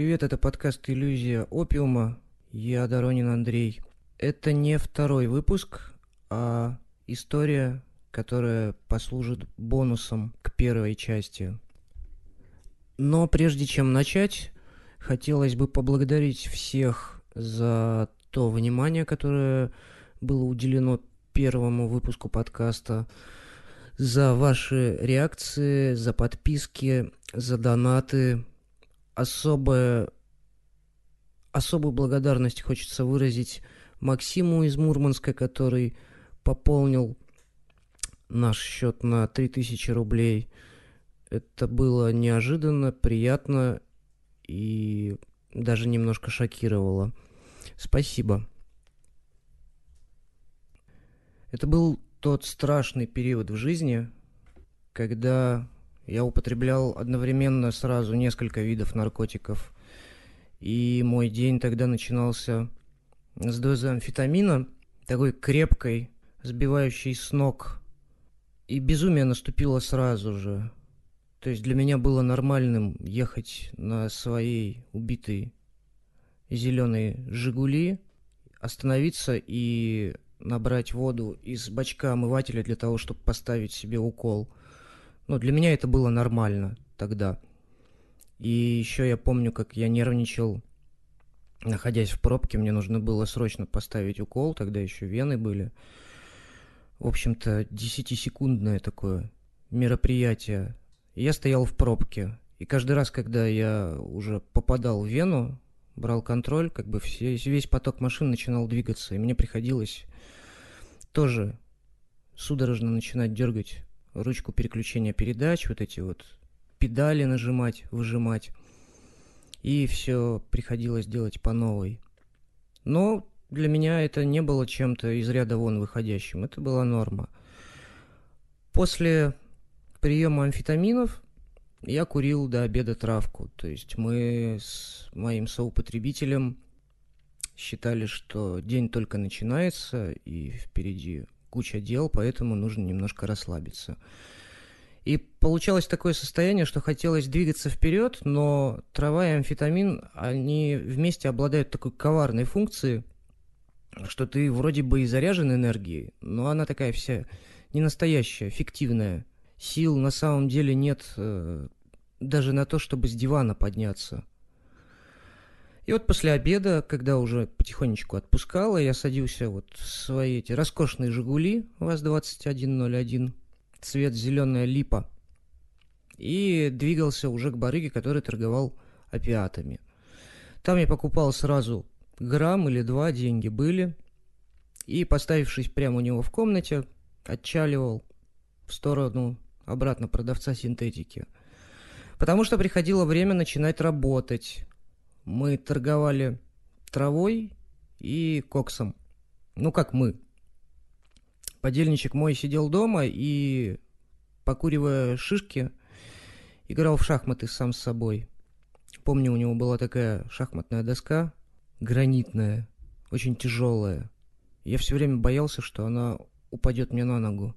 привет, это подкаст «Иллюзия опиума». Я Доронин Андрей. Это не второй выпуск, а история, которая послужит бонусом к первой части. Но прежде чем начать, хотелось бы поблагодарить всех за то внимание, которое было уделено первому выпуску подкаста, за ваши реакции, за подписки, за донаты. Особая, особую благодарность хочется выразить Максиму из Мурманска, который пополнил наш счет на 3000 рублей. Это было неожиданно, приятно и даже немножко шокировало. Спасибо. Это был тот страшный период в жизни, когда я употреблял одновременно сразу несколько видов наркотиков. И мой день тогда начинался с дозы амфетамина, такой крепкой, сбивающей с ног. И безумие наступило сразу же. То есть для меня было нормальным ехать на своей убитой зеленой «Жигули», остановиться и набрать воду из бачка омывателя для того, чтобы поставить себе укол. Ну, для меня это было нормально тогда. И еще я помню, как я нервничал, находясь в пробке, мне нужно было срочно поставить укол, тогда еще вены были. В общем-то, десятисекундное такое мероприятие. Я стоял в пробке, и каждый раз, когда я уже попадал в вену, брал контроль, как бы все, весь поток машин начинал двигаться, и мне приходилось тоже судорожно начинать дергать ручку переключения передач, вот эти вот педали нажимать, выжимать. И все приходилось делать по новой. Но для меня это не было чем-то из ряда вон выходящим. Это была норма. После приема амфетаминов я курил до обеда травку. То есть мы с моим соупотребителем считали, что день только начинается, и впереди куча дел, поэтому нужно немножко расслабиться. И получалось такое состояние, что хотелось двигаться вперед, но трава и амфетамин, они вместе обладают такой коварной функцией, что ты вроде бы и заряжен энергией, но она такая вся не настоящая, фиктивная. Сил на самом деле нет э, даже на то, чтобы с дивана подняться. И вот после обеда, когда уже потихонечку отпускала, я садился вот в свои эти роскошные «Жигули» ВАЗ-2101, цвет зеленая липа, и двигался уже к барыге, который торговал опиатами. Там я покупал сразу грамм или два, деньги были, и, поставившись прямо у него в комнате, отчаливал в сторону обратно продавца синтетики. Потому что приходило время начинать работать, мы торговали травой и коксом. Ну, как мы. Подельничек мой сидел дома и, покуривая шишки, играл в шахматы сам с собой. Помню, у него была такая шахматная доска, гранитная, очень тяжелая. Я все время боялся, что она упадет мне на ногу.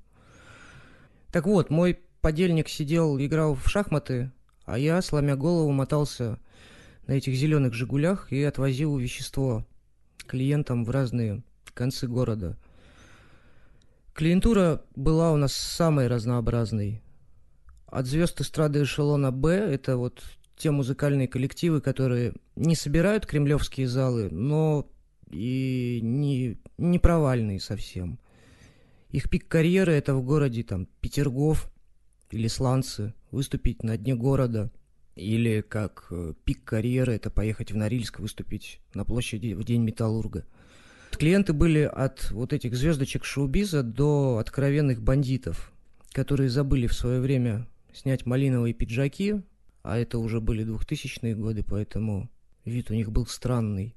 Так вот, мой подельник сидел, играл в шахматы, а я, сломя голову, мотался на этих зеленых «Жигулях» и отвозил вещество клиентам в разные концы города. Клиентура была у нас самой разнообразной. От звезд эстрады эшелона «Б» — это вот те музыкальные коллективы, которые не собирают кремлевские залы, но и не, не провальные совсем. Их пик карьеры — это в городе там Петергоф или Сланцы, выступить на дне города — или как э, пик карьеры, это поехать в Норильск, выступить на площади в День Металлурга. Клиенты были от вот этих звездочек шоу-биза до откровенных бандитов, которые забыли в свое время снять малиновые пиджаки, а это уже были 2000-е годы, поэтому вид у них был странный.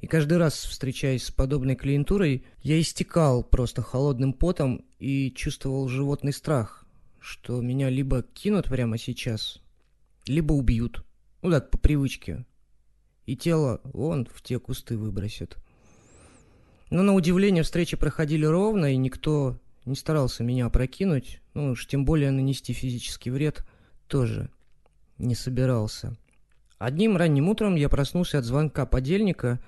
И каждый раз, встречаясь с подобной клиентурой, я истекал просто холодным потом и чувствовал животный страх, что меня либо кинут прямо сейчас, либо убьют. Ну так, по привычке. И тело вон в те кусты выбросят. Но на удивление встречи проходили ровно, и никто не старался меня опрокинуть, ну уж тем более нанести физический вред тоже не собирался. Одним ранним утром я проснулся от звонка подельника,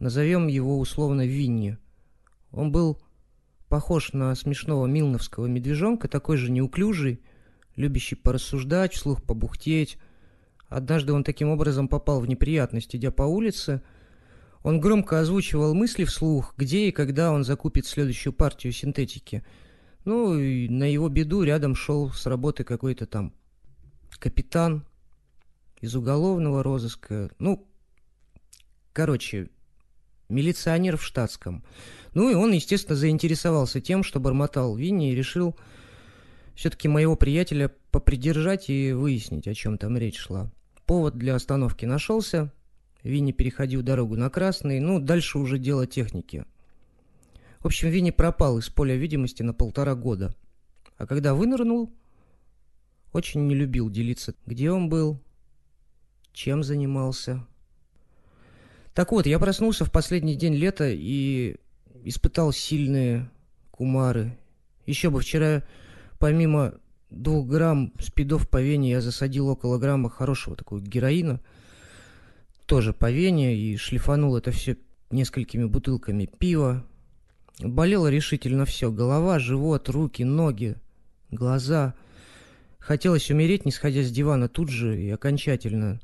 назовем его условно Винни. Он был похож на смешного милновского медвежонка, такой же неуклюжий, любящий порассуждать, вслух побухтеть. Однажды он таким образом попал в неприятность, идя по улице. Он громко озвучивал мысли вслух, где и когда он закупит следующую партию синтетики. Ну, и на его беду рядом шел с работы какой-то там капитан, из уголовного розыска. Ну, короче, милиционер в штатском. Ну и он, естественно, заинтересовался тем, что бормотал Винни и решил все-таки моего приятеля попридержать и выяснить, о чем там речь шла. Повод для остановки нашелся. Винни переходил дорогу на красный. Ну, дальше уже дело техники. В общем, Винни пропал из поля видимости на полтора года. А когда вынырнул, очень не любил делиться, где он был, чем занимался. Так вот, я проснулся в последний день лета и испытал сильные кумары. Еще бы вчера, помимо двух грамм спидов по вене, я засадил около грамма хорошего такого героина. Тоже по вене и шлифанул это все несколькими бутылками пива. Болело решительно все. Голова, живот, руки, ноги, глаза. Хотелось умереть, не сходя с дивана тут же и окончательно.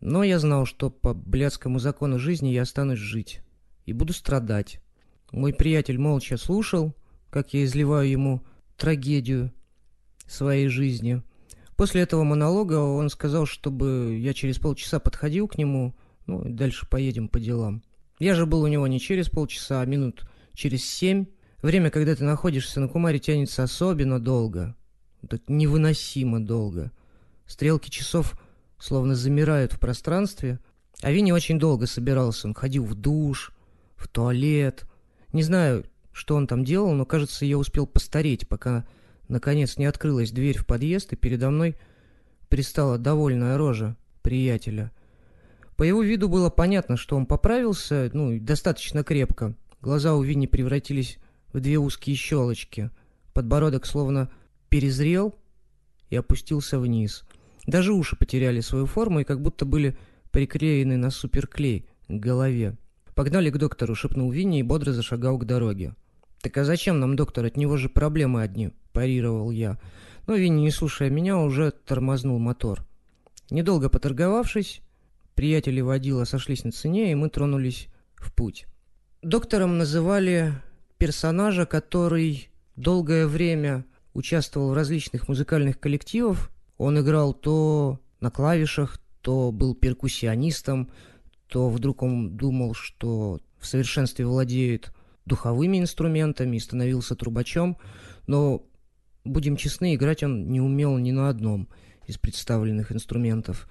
Но я знал, что по блядскому закону жизни я останусь жить и буду страдать. Мой приятель молча слушал, как я изливаю ему трагедию своей жизни. После этого монолога он сказал, чтобы я через полчаса подходил к нему, ну и дальше поедем по делам. Я же был у него не через полчаса, а минут через семь. Время, когда ты находишься на Кумаре, тянется особенно долго. Это невыносимо долго. Стрелки часов словно замирают в пространстве. А Винни очень долго собирался. Он ходил в душ, в туалет. Не знаю, что он там делал, но, кажется, я успел постареть, пока, наконец, не открылась дверь в подъезд, и передо мной пристала довольная рожа приятеля. По его виду было понятно, что он поправился, ну, достаточно крепко. Глаза у Винни превратились в две узкие щелочки. Подбородок словно перезрел и опустился вниз. Даже уши потеряли свою форму и как будто были приклеены на суперклей к голове. «Погнали к доктору», — шепнул Винни и бодро зашагал к дороге. «Так а зачем нам, доктор? От него же проблемы одни», — парировал я. Но Винни, не слушая меня, уже тормознул мотор. Недолго поторговавшись, приятели водила сошлись на цене, и мы тронулись в путь. Доктором называли персонажа, который долгое время участвовал в различных музыкальных коллективах он играл то на клавишах, то был перкуссионистом, то вдруг он думал, что в совершенстве владеет духовыми инструментами и становился трубачом, но, будем честны, играть он не умел ни на одном из представленных инструментов.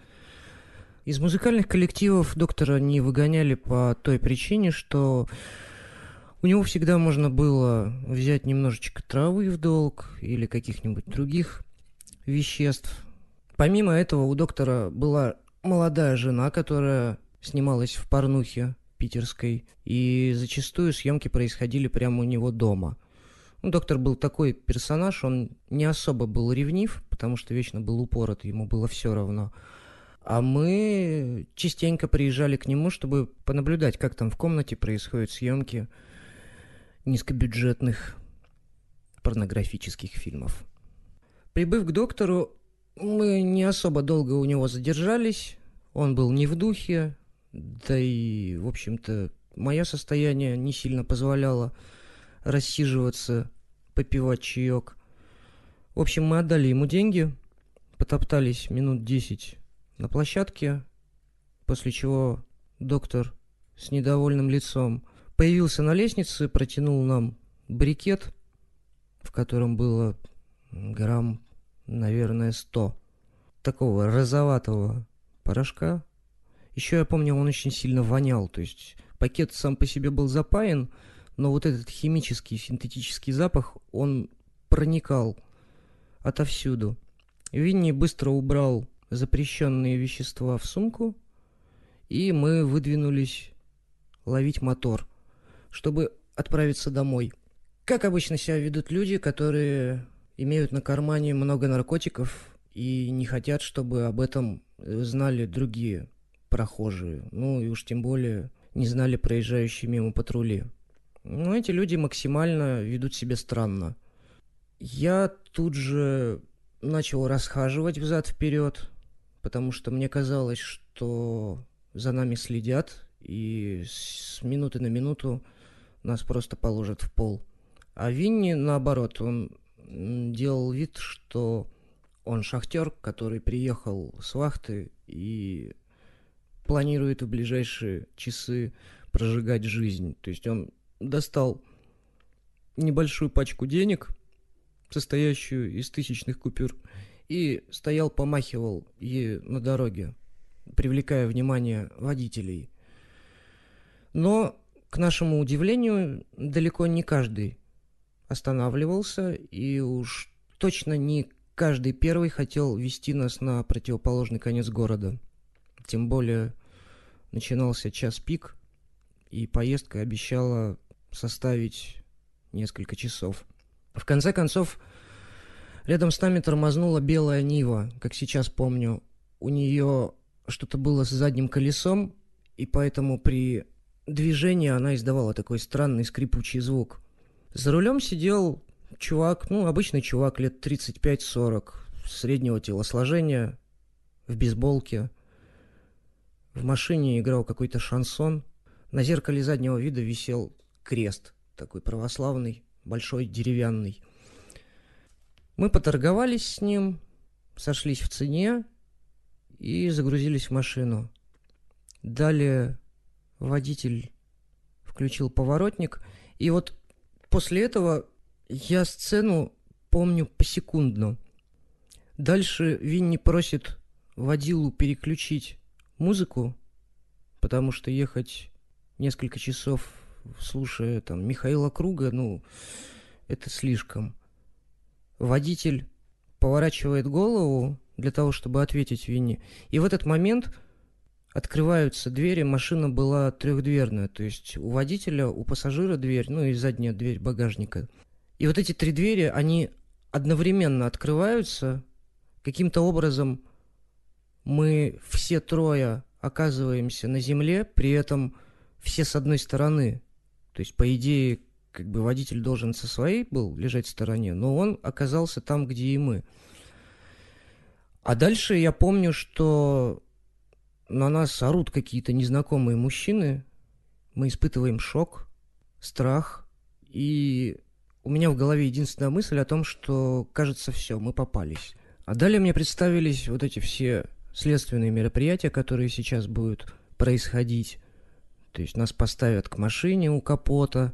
Из музыкальных коллективов доктора не выгоняли по той причине, что у него всегда можно было взять немножечко травы в долг или каких-нибудь других веществ. Помимо этого у доктора была молодая жена, которая снималась в порнухе питерской, и зачастую съемки происходили прямо у него дома. Ну, доктор был такой персонаж, он не особо был ревнив, потому что вечно был упорот, ему было все равно. А мы частенько приезжали к нему, чтобы понаблюдать, как там в комнате происходят съемки низкобюджетных порнографических фильмов. Прибыв к доктору, мы не особо долго у него задержались. Он был не в духе, да и, в общем-то, мое состояние не сильно позволяло рассиживаться, попивать чаек. В общем, мы отдали ему деньги, потоптались минут десять на площадке, после чего доктор с недовольным лицом появился на лестнице, протянул нам брикет, в котором было грамм наверное, сто такого розоватого порошка. Еще я помню, он очень сильно вонял, то есть пакет сам по себе был запаян, но вот этот химический, синтетический запах, он проникал отовсюду. Винни быстро убрал запрещенные вещества в сумку, и мы выдвинулись ловить мотор, чтобы отправиться домой. Как обычно себя ведут люди, которые имеют на кармане много наркотиков и не хотят, чтобы об этом знали другие прохожие. Ну и уж тем более не знали проезжающие мимо патрули. Но эти люди максимально ведут себя странно. Я тут же начал расхаживать взад-вперед, потому что мне казалось, что за нами следят, и с минуты на минуту нас просто положат в пол. А Винни, наоборот, он делал вид, что он шахтер, который приехал с вахты и планирует в ближайшие часы прожигать жизнь. То есть он достал небольшую пачку денег, состоящую из тысячных купюр, и стоял, помахивал ей на дороге, привлекая внимание водителей. Но, к нашему удивлению, далеко не каждый останавливался, и уж точно не каждый первый хотел вести нас на противоположный конец города. Тем более начинался час пик, и поездка обещала составить несколько часов. В конце концов, рядом с нами тормознула белая Нива, как сейчас помню. У нее что-то было с задним колесом, и поэтому при движении она издавала такой странный скрипучий звук. За рулем сидел чувак, ну, обычный чувак лет 35-40, среднего телосложения, в бейсболке. В машине играл какой-то шансон. На зеркале заднего вида висел крест, такой православный, большой, деревянный. Мы поторговались с ним, сошлись в цене и загрузились в машину. Далее водитель включил поворотник, и вот после этого я сцену помню посекундно. Дальше Винни просит водилу переключить музыку, потому что ехать несколько часов, слушая там Михаила Круга, ну, это слишком. Водитель поворачивает голову для того, чтобы ответить Винни. И в этот момент открываются двери, машина была трехдверная, то есть у водителя, у пассажира дверь, ну и задняя дверь багажника. И вот эти три двери, они одновременно открываются, каким-то образом мы все трое оказываемся на земле, при этом все с одной стороны. То есть, по идее, как бы водитель должен со своей был лежать в стороне, но он оказался там, где и мы. А дальше я помню, что на нас орут какие-то незнакомые мужчины, мы испытываем шок, страх, и у меня в голове единственная мысль о том, что, кажется, все, мы попались. А далее мне представились вот эти все следственные мероприятия, которые сейчас будут происходить. То есть нас поставят к машине у капота,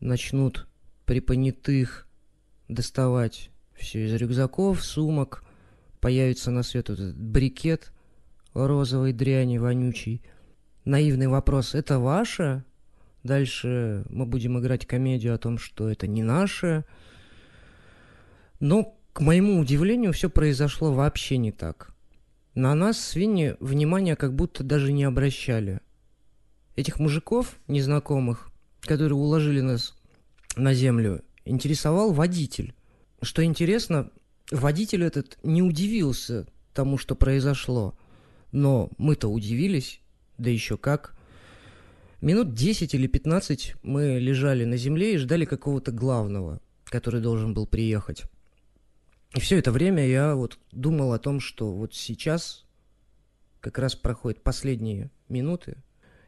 начнут при понятых доставать все из рюкзаков, сумок, появится на свет вот этот брикет розовой дряни вонючий. Наивный вопрос, это ваше? Дальше мы будем играть комедию о том, что это не наше. Но, к моему удивлению, все произошло вообще не так. На нас свиньи внимания как будто даже не обращали. Этих мужиков, незнакомых, которые уложили нас на землю, интересовал водитель. Что интересно, водитель этот не удивился тому, что произошло. Но мы-то удивились, да еще как. Минут 10 или 15 мы лежали на земле и ждали какого-то главного, который должен был приехать. И все это время я вот думал о том, что вот сейчас как раз проходят последние минуты.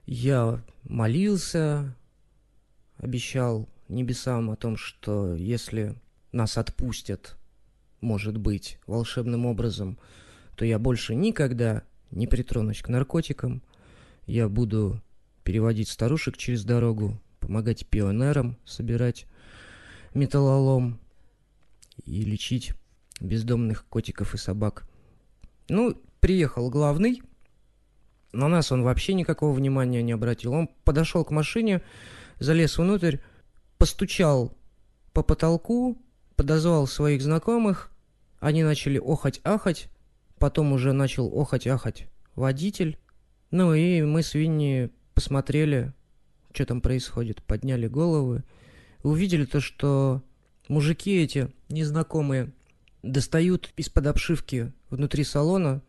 Я молился, обещал небесам о том, что если нас отпустят, может быть, волшебным образом, то я больше никогда не притронусь к наркотикам. Я буду переводить старушек через дорогу, помогать пионерам собирать металлолом и лечить бездомных котиков и собак. Ну, приехал главный. На нас он вообще никакого внимания не обратил. Он подошел к машине, залез внутрь, постучал по потолку, подозвал своих знакомых. Они начали охать-ахать. Потом уже начал охать-ахать водитель. Ну и мы с Винни посмотрели, что там происходит, подняли головы, увидели то, что мужики эти незнакомые достают из-под обшивки внутри салона,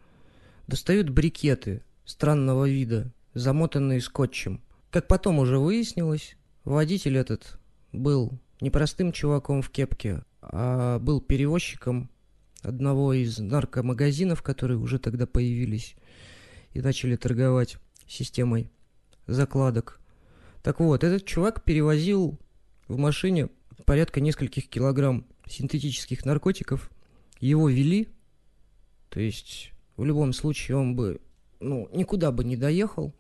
достают брикеты странного вида, замотанные скотчем. Как потом уже выяснилось, водитель этот был не простым чуваком в кепке, а был перевозчиком одного из наркомагазинов, которые уже тогда появились и начали торговать системой закладок. Так вот, этот чувак перевозил в машине порядка нескольких килограмм синтетических наркотиков. Его вели, то есть в любом случае он бы ну, никуда бы не доехал.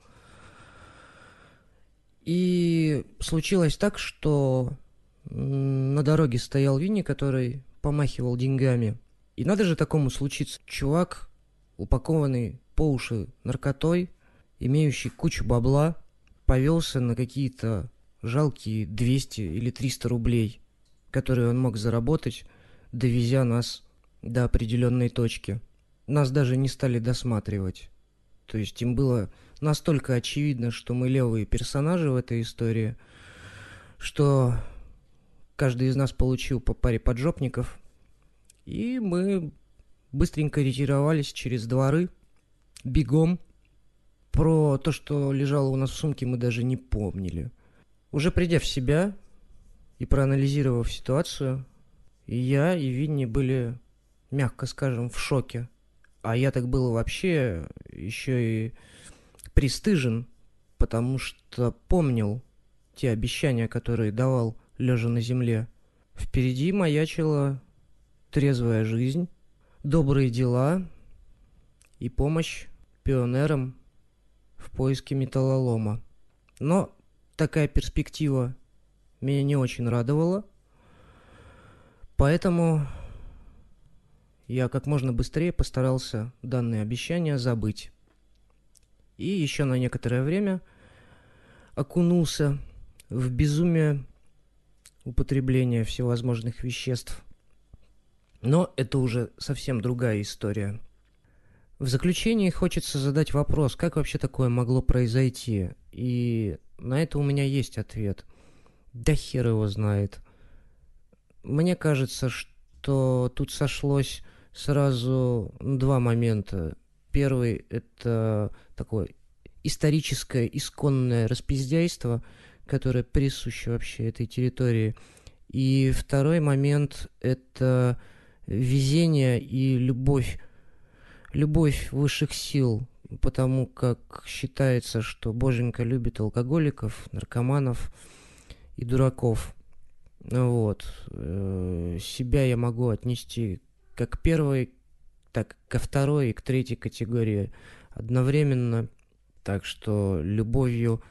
И случилось так, что на дороге стоял Винни, который помахивал деньгами. И надо же такому случиться. Чувак, упакованный по уши наркотой, имеющий кучу бабла, повелся на какие-то жалкие 200 или 300 рублей, которые он мог заработать, довезя нас до определенной точки. Нас даже не стали досматривать. То есть им было настолько очевидно, что мы левые персонажи в этой истории, что каждый из нас получил по паре поджопников, и мы быстренько ретировались через дворы, бегом. Про то, что лежало у нас в сумке, мы даже не помнили. Уже придя в себя и проанализировав ситуацию, и я, и Винни были, мягко скажем, в шоке. А я так был вообще еще и пристыжен, потому что помнил те обещания, которые давал лежа на земле. Впереди маячила трезвая жизнь, добрые дела и помощь пионерам в поиске металлолома. Но такая перспектива меня не очень радовала, поэтому я как можно быстрее постарался данные обещания забыть. И еще на некоторое время окунулся в безумие употребления всевозможных веществ. Но это уже совсем другая история. В заключении хочется задать вопрос, как вообще такое могло произойти? И на это у меня есть ответ. Да хер его знает. Мне кажется, что тут сошлось сразу два момента. Первый – это такое историческое, исконное распиздяйство – которая присуща вообще этой территории. И второй момент – это везение и любовь, любовь высших сил, потому как считается, что Боженька любит алкоголиков, наркоманов и дураков. Вот. Э, себя я могу отнести как к первой, так ко второй и к третьей категории одновременно. Так что любовью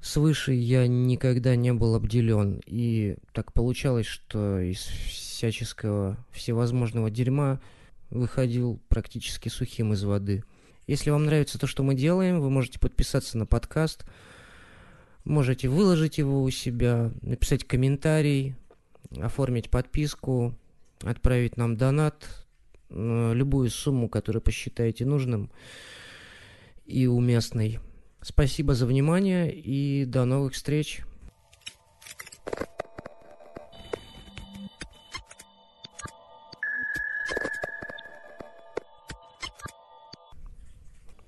свыше я никогда не был обделен. И так получалось, что из всяческого всевозможного дерьма выходил практически сухим из воды. Если вам нравится то, что мы делаем, вы можете подписаться на подкаст, можете выложить его у себя, написать комментарий, оформить подписку, отправить нам донат, э, любую сумму, которую посчитаете нужным и уместной. Спасибо за внимание и до новых встреч.